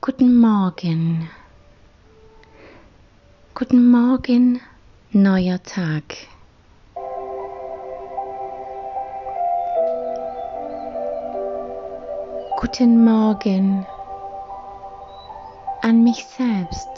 Guten Morgen. Guten Morgen, neuer Tag. Guten Morgen an mich selbst.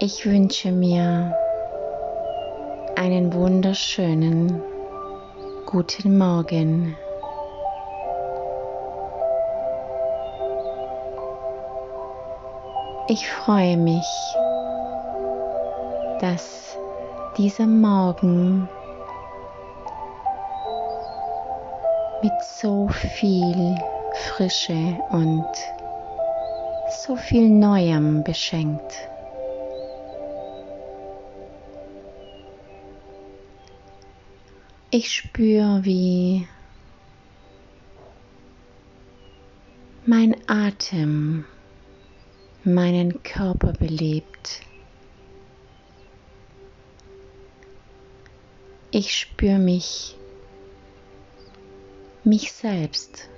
Ich wünsche mir einen wunderschönen guten Morgen. Ich freue mich, dass dieser Morgen mit so viel Frische und so viel Neuem beschenkt. Ich spüre, wie mein Atem meinen Körper belebt. Ich spüre mich, mich selbst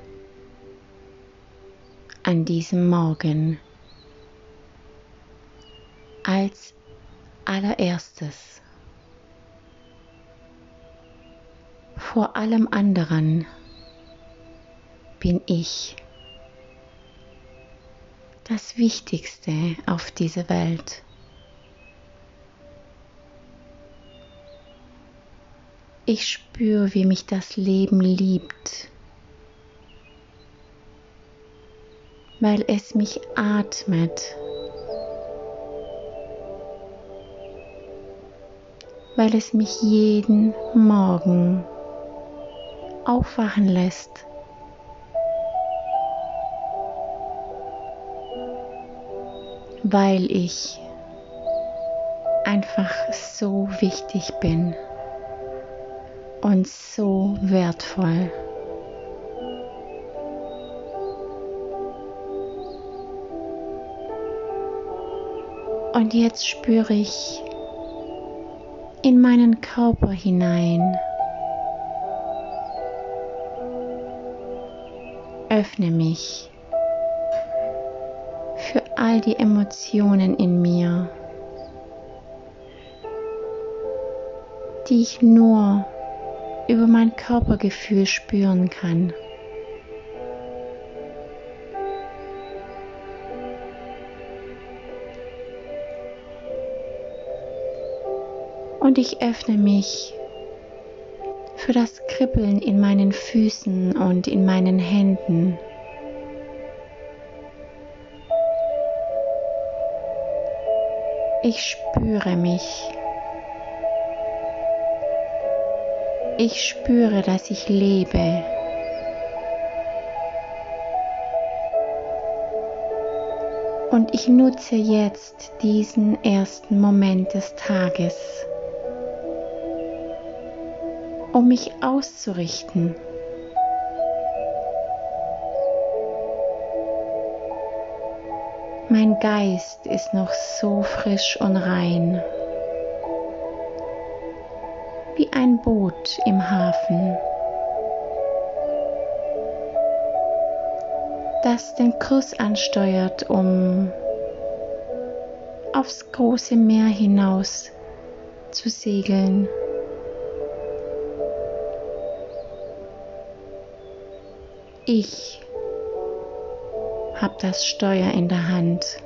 an diesem Morgen als allererstes. Vor allem anderen bin ich das Wichtigste auf dieser Welt. Ich spüre, wie mich das Leben liebt, weil es mich atmet, weil es mich jeden Morgen aufwachen lässt. Weil ich einfach so wichtig bin und so wertvoll. Und jetzt spüre ich in meinen Körper hinein. Öffne mich all die Emotionen in mir, die ich nur über mein Körpergefühl spüren kann. Und ich öffne mich für das Kribbeln in meinen Füßen und in meinen Händen. Ich spüre mich. Ich spüre, dass ich lebe. Und ich nutze jetzt diesen ersten Moment des Tages, um mich auszurichten. Geist ist noch so frisch und rein, wie ein Boot im Hafen, das den Kurs ansteuert, um aufs große Meer hinaus zu segeln. Ich hab das Steuer in der Hand.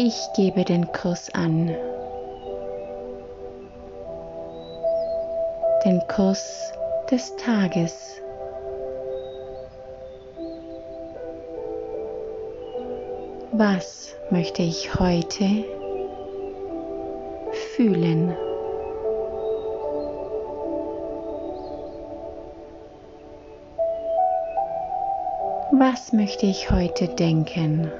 Ich gebe den Kurs an. Den Kurs des Tages. Was möchte ich heute fühlen? Was möchte ich heute denken?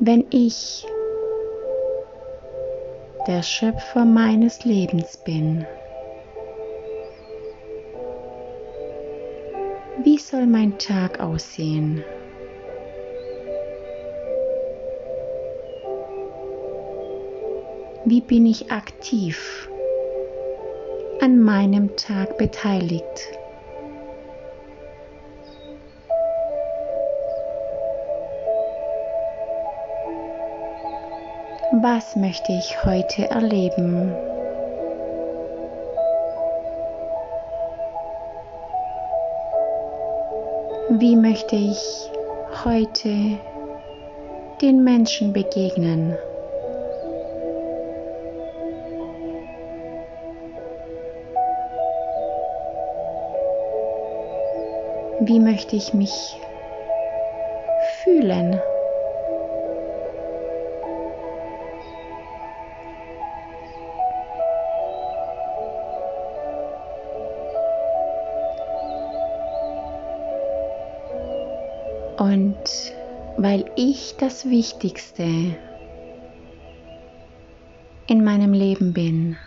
Wenn ich der Schöpfer meines Lebens bin, wie soll mein Tag aussehen? wie bin ich aktiv an meinem Tag beteiligt. Was möchte ich heute erleben? Wie möchte ich heute den Menschen begegnen? Wie möchte ich mich fühlen? Und weil ich das Wichtigste in meinem Leben bin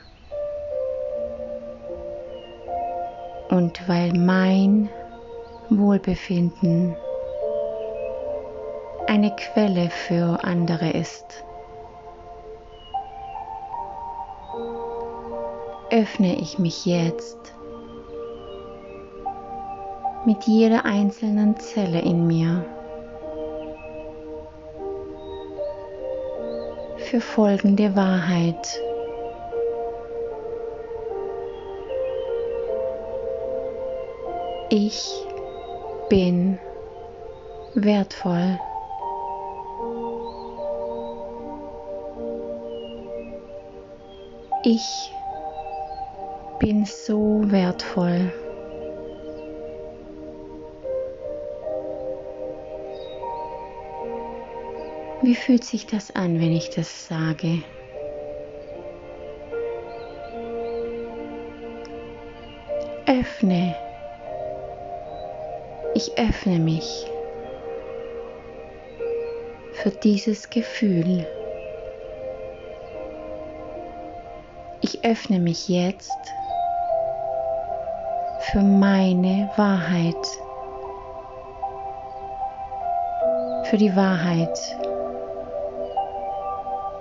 und weil mein Wohlbefinden eine Quelle für andere ist, öffne ich mich jetzt mit jeder einzelnen Zelle in mir für folgende Wahrheit. Ich bin wertvoll. Ich bin so wertvoll. Wie fühlt sich das an, wenn ich das sage? Öffne. Ich öffne mich für dieses Gefühl. Ich öffne mich jetzt für meine Wahrheit, für die Wahrheit,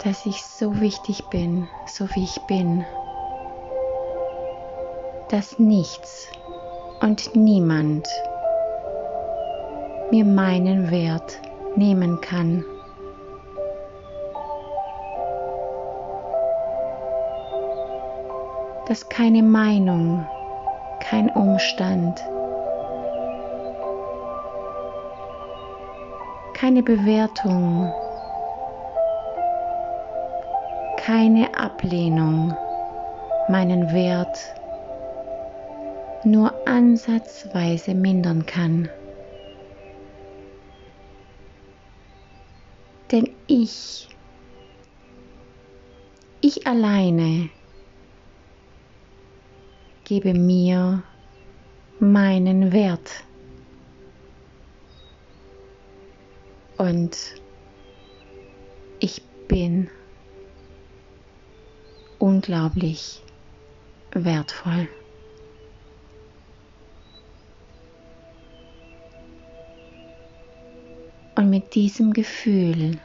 dass ich so wichtig bin, so wie ich bin, dass nichts und niemand mir meinen Wert nehmen kann. Dass keine Meinung, kein Umstand, keine Bewertung keine Ablehnung meinen Wert nur ansatzweise mindern kann. Denn ich, ich alleine gebe mir meinen Wert. Und ich bin unglaublich wertvoll. Und mit diesem Gefühl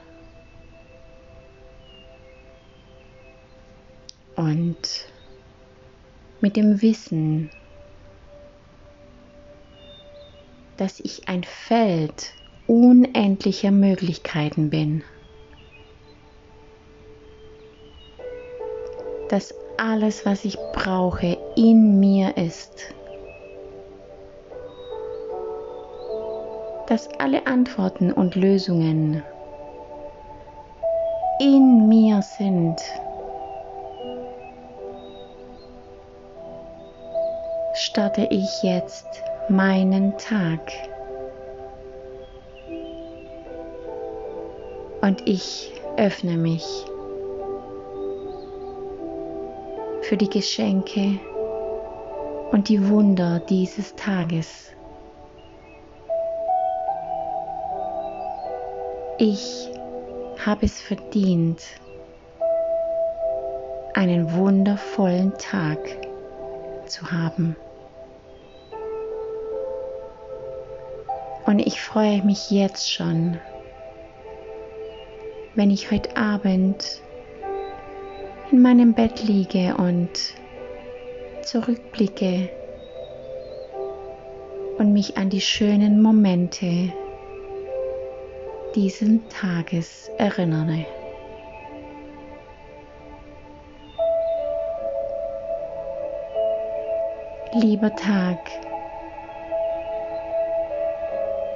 und mit dem Wissen, dass ich ein Feld unendlicher Möglichkeiten bin. Dass alles, was ich brauche, in mir ist. Dass alle Antworten und Lösungen in mir sind. Starte ich jetzt meinen Tag. Und ich öffne mich für die Geschenke und die Wunder dieses Tages. Ich habe es verdient, einen wundervollen Tag zu haben. Und ich freue mich jetzt schon, wenn ich heute Abend in meinem Bett liege und zurückblicke und mich an die schönen Momente diesen Tages erinnere. Lieber Tag,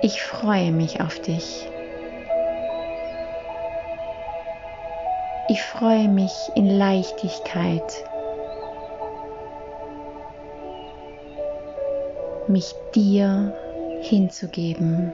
ich freue mich auf dich. Ich freue mich in Leichtigkeit, mich dir hinzugeben.